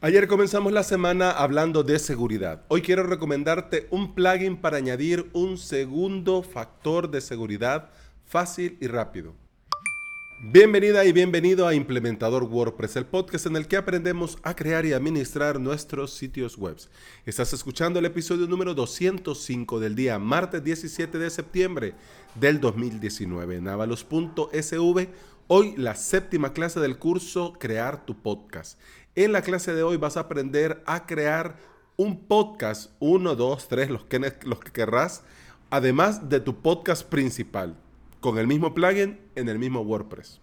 Ayer comenzamos la semana hablando de seguridad. Hoy quiero recomendarte un plugin para añadir un segundo factor de seguridad fácil y rápido. Bienvenida y bienvenido a Implementador WordPress, el podcast en el que aprendemos a crear y administrar nuestros sitios web. Estás escuchando el episodio número 205 del día martes 17 de septiembre del 2019 en avalos.sv. Hoy la séptima clase del curso Crear tu podcast. En la clase de hoy vas a aprender a crear un podcast, uno, dos, tres, los que, los que querrás, además de tu podcast principal, con el mismo plugin en el mismo WordPress.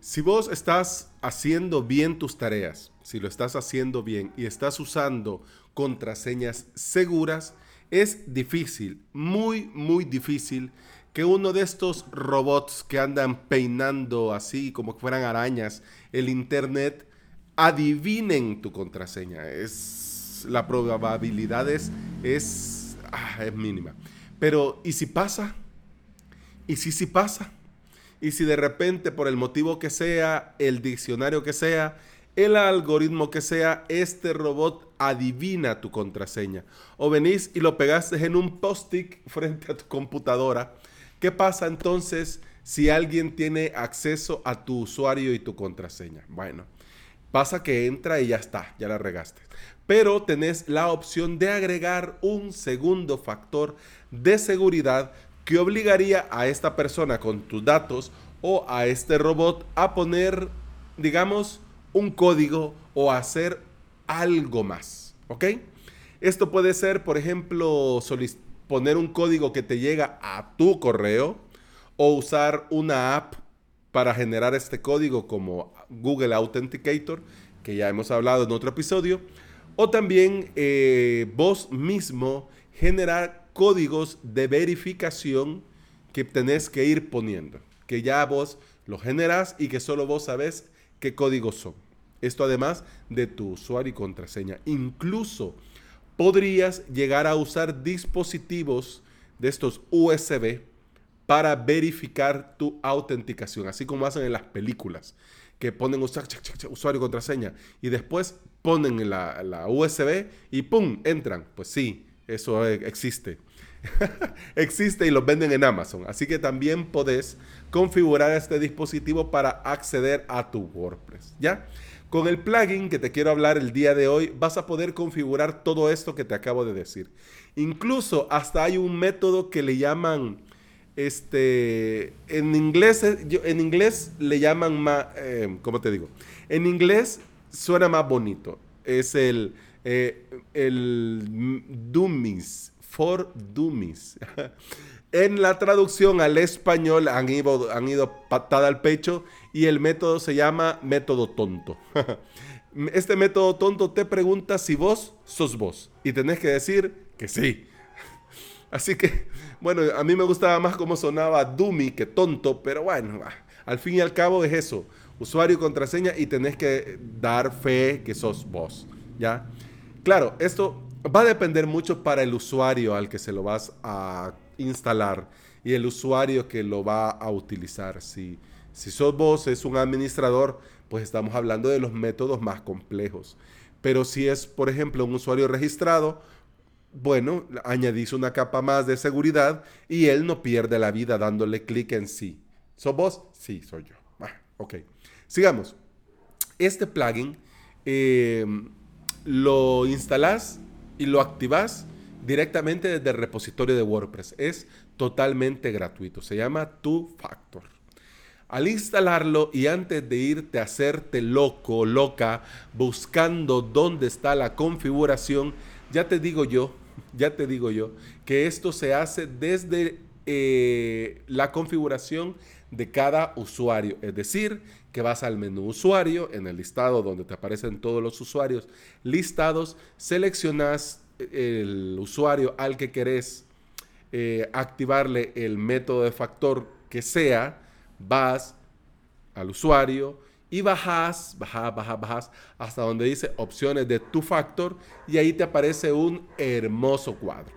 Si vos estás haciendo bien tus tareas, si lo estás haciendo bien y estás usando contraseñas seguras, es difícil, muy, muy difícil que uno de estos robots que andan peinando así como que fueran arañas el internet adivinen tu contraseña. Es la probabilidad es ah, es mínima. Pero ¿y si pasa? ¿Y si sí pasa? ¿Y si de repente por el motivo que sea, el diccionario que sea, el algoritmo que sea, este robot adivina tu contraseña? O venís y lo pegaste en un post-it frente a tu computadora ¿Qué pasa entonces si alguien tiene acceso a tu usuario y tu contraseña? Bueno, pasa que entra y ya está, ya la regaste. Pero tenés la opción de agregar un segundo factor de seguridad que obligaría a esta persona con tus datos o a este robot a poner, digamos, un código o hacer algo más. ¿Ok? Esto puede ser, por ejemplo, solicitar poner un código que te llega a tu correo o usar una app para generar este código como Google Authenticator, que ya hemos hablado en otro episodio, o también eh, vos mismo generar códigos de verificación que tenés que ir poniendo, que ya vos lo generas y que solo vos sabés qué códigos son. Esto además de tu usuario y contraseña. Incluso podrías llegar a usar dispositivos de estos USB para verificar tu autenticación, así como hacen en las películas, que ponen usuario y contraseña y después ponen la, la USB y ¡pum! entran. Pues sí, eso existe. existe y los venden en Amazon. Así que también podés configurar este dispositivo para acceder a tu WordPress. ¿Ya? Con el plugin que te quiero hablar el día de hoy, vas a poder configurar todo esto que te acabo de decir. Incluso hasta hay un método que le llaman, este, en inglés, en inglés le llaman más, eh, ¿cómo te digo? En inglés suena más bonito. Es el, eh, el Dummies, for Dummies. En la traducción al español han ido, han ido patada al pecho y el método se llama método tonto. Este método tonto te pregunta si vos sos vos y tenés que decir que sí. Así que, bueno, a mí me gustaba más cómo sonaba dummy que tonto, pero bueno, al fin y al cabo es eso, usuario y contraseña y tenés que dar fe que sos vos, ¿ya? Claro, esto va a depender mucho para el usuario al que se lo vas a instalar y el usuario que lo va a utilizar. Si, si sos vos, es un administrador, pues estamos hablando de los métodos más complejos. Pero si es, por ejemplo, un usuario registrado, bueno, añadís una capa más de seguridad y él no pierde la vida dándole clic en sí. ¿Sos vos? Sí, soy yo. ok. Sigamos. Este plugin eh, lo instalás y lo activás directamente desde el repositorio de WordPress. Es totalmente gratuito. Se llama Two Factor. Al instalarlo y antes de irte a hacerte loco, loca, buscando dónde está la configuración, ya te digo yo, ya te digo yo, que esto se hace desde eh, la configuración de cada usuario. Es decir, que vas al menú usuario, en el listado donde te aparecen todos los usuarios listados, seleccionas el usuario al que querés eh, activarle el método de factor que sea, vas al usuario y bajas, bajas, bajas, bajas hasta donde dice opciones de tu factor y ahí te aparece un hermoso cuadro.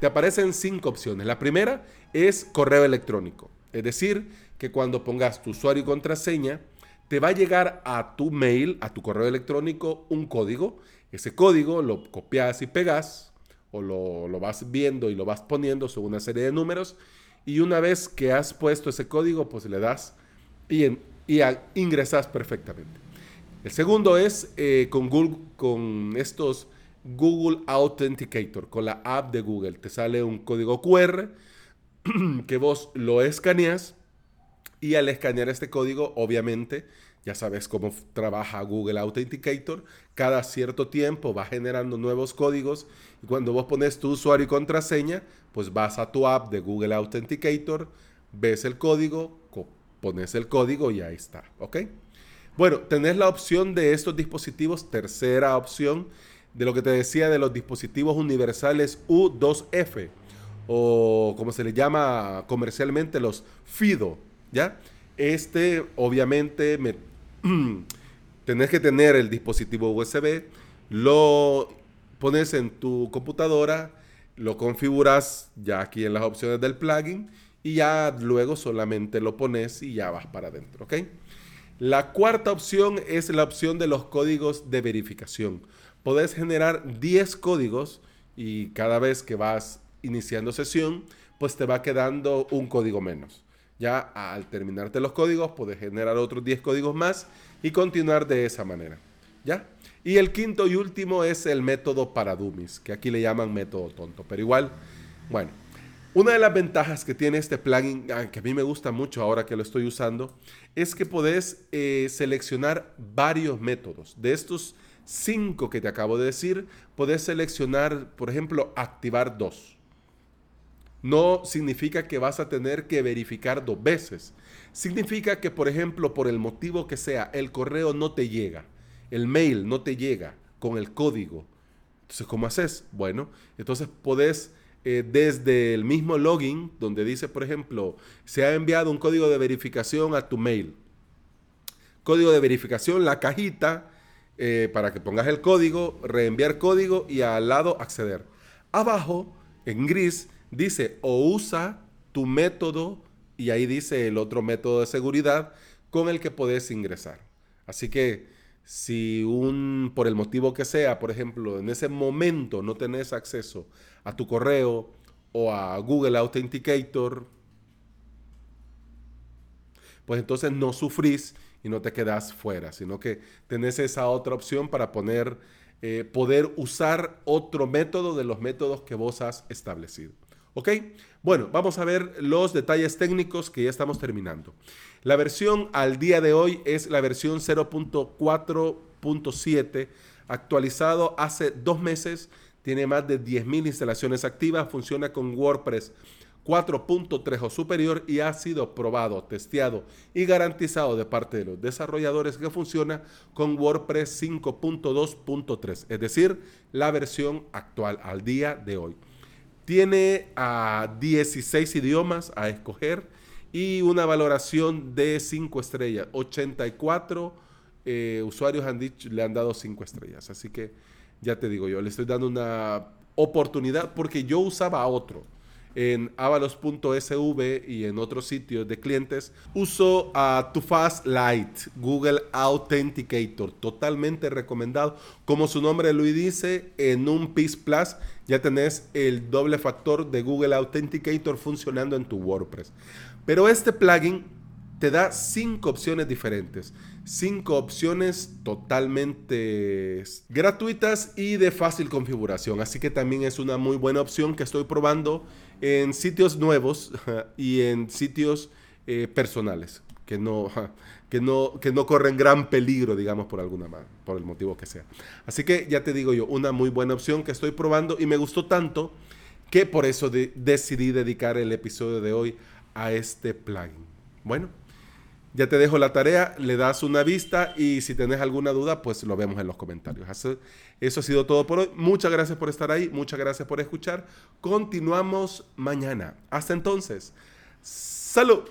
Te aparecen cinco opciones. La primera es correo electrónico. Es decir, que cuando pongas tu usuario y contraseña, te va a llegar a tu mail, a tu correo electrónico, un código. Ese código lo copias y pegas, o lo, lo vas viendo y lo vas poniendo sobre una serie de números. Y una vez que has puesto ese código, pues le das y, y ingresas perfectamente. El segundo es eh, con, Google, con estos Google Authenticator, con la app de Google. Te sale un código QR que vos lo escaneas y al escanear este código, obviamente, ya sabes cómo trabaja Google Authenticator. Cada cierto tiempo va generando nuevos códigos y cuando vos pones tu usuario y contraseña, pues vas a tu app de Google Authenticator, ves el código, pones el código y ahí está, ¿ok? Bueno, tenés la opción de estos dispositivos, tercera opción, de lo que te decía de los dispositivos universales U2F, o como se le llama comercialmente los FIDO, ¿ya? Este, obviamente, me, tenés que tener el dispositivo USB, lo pones en tu computadora, lo configuras ya aquí en las opciones del plugin y ya luego solamente lo pones y ya vas para adentro, ¿ok? La cuarta opción es la opción de los códigos de verificación. Podés generar 10 códigos y cada vez que vas iniciando sesión, pues te va quedando un código menos. Ya al terminarte los códigos, puedes generar otros 10 códigos más y continuar de esa manera. ¿Ya? Y el quinto y último es el método para dummies, que aquí le llaman método tonto. Pero igual, bueno, una de las ventajas que tiene este plugin, ah, que a mí me gusta mucho ahora que lo estoy usando, es que podés eh, seleccionar varios métodos. De estos cinco que te acabo de decir, podés seleccionar, por ejemplo, activar dos. No significa que vas a tener que verificar dos veces. Significa que, por ejemplo, por el motivo que sea, el correo no te llega el mail no te llega con el código. Entonces, ¿cómo haces? Bueno, entonces podés eh, desde el mismo login, donde dice, por ejemplo, se ha enviado un código de verificación a tu mail. Código de verificación, la cajita, eh, para que pongas el código, reenviar código y al lado acceder. Abajo, en gris, dice o usa tu método y ahí dice el otro método de seguridad con el que puedes ingresar. Así que si un, por el motivo que sea, por ejemplo, en ese momento no tenés acceso a tu correo o a Google Authenticator, pues entonces no sufrís y no te quedas fuera, sino que tenés esa otra opción para poner, eh, poder usar otro método de los métodos que vos has establecido. ¿Ok? Bueno, vamos a ver los detalles técnicos que ya estamos terminando. La versión al día de hoy es la versión 0.4.7, actualizado hace dos meses, tiene más de 10.000 instalaciones activas, funciona con WordPress 4.3 o superior y ha sido probado, testeado y garantizado de parte de los desarrolladores que funciona con WordPress 5.2.3, es decir, la versión actual al día de hoy. Tiene a 16 idiomas a escoger y una valoración de 5 estrellas. 84 eh, usuarios han dicho, le han dado 5 estrellas. Así que ya te digo yo, le estoy dando una oportunidad porque yo usaba otro en avalos.sv y en otros sitios de clientes, uso a Tufast Lite, Google Authenticator, totalmente recomendado. Como su nombre lo dice, en un PIS Plus ya tenés el doble factor de Google Authenticator funcionando en tu WordPress. Pero este plugin te da cinco opciones diferentes. Cinco opciones totalmente gratuitas y de fácil configuración. Así que también es una muy buena opción que estoy probando en sitios nuevos y en sitios eh, personales que no, que, no, que no corren gran peligro, digamos, por alguna por el motivo que sea. Así que ya te digo yo, una muy buena opción que estoy probando y me gustó tanto que por eso decidí dedicar el episodio de hoy a este plugin. Bueno, ya te dejo la tarea, le das una vista y si tienes alguna duda, pues lo vemos en los comentarios. Eso, ha sido todo por hoy. Muchas gracias por estar ahí, muchas gracias por escuchar. Continuamos mañana. Hasta entonces, salud.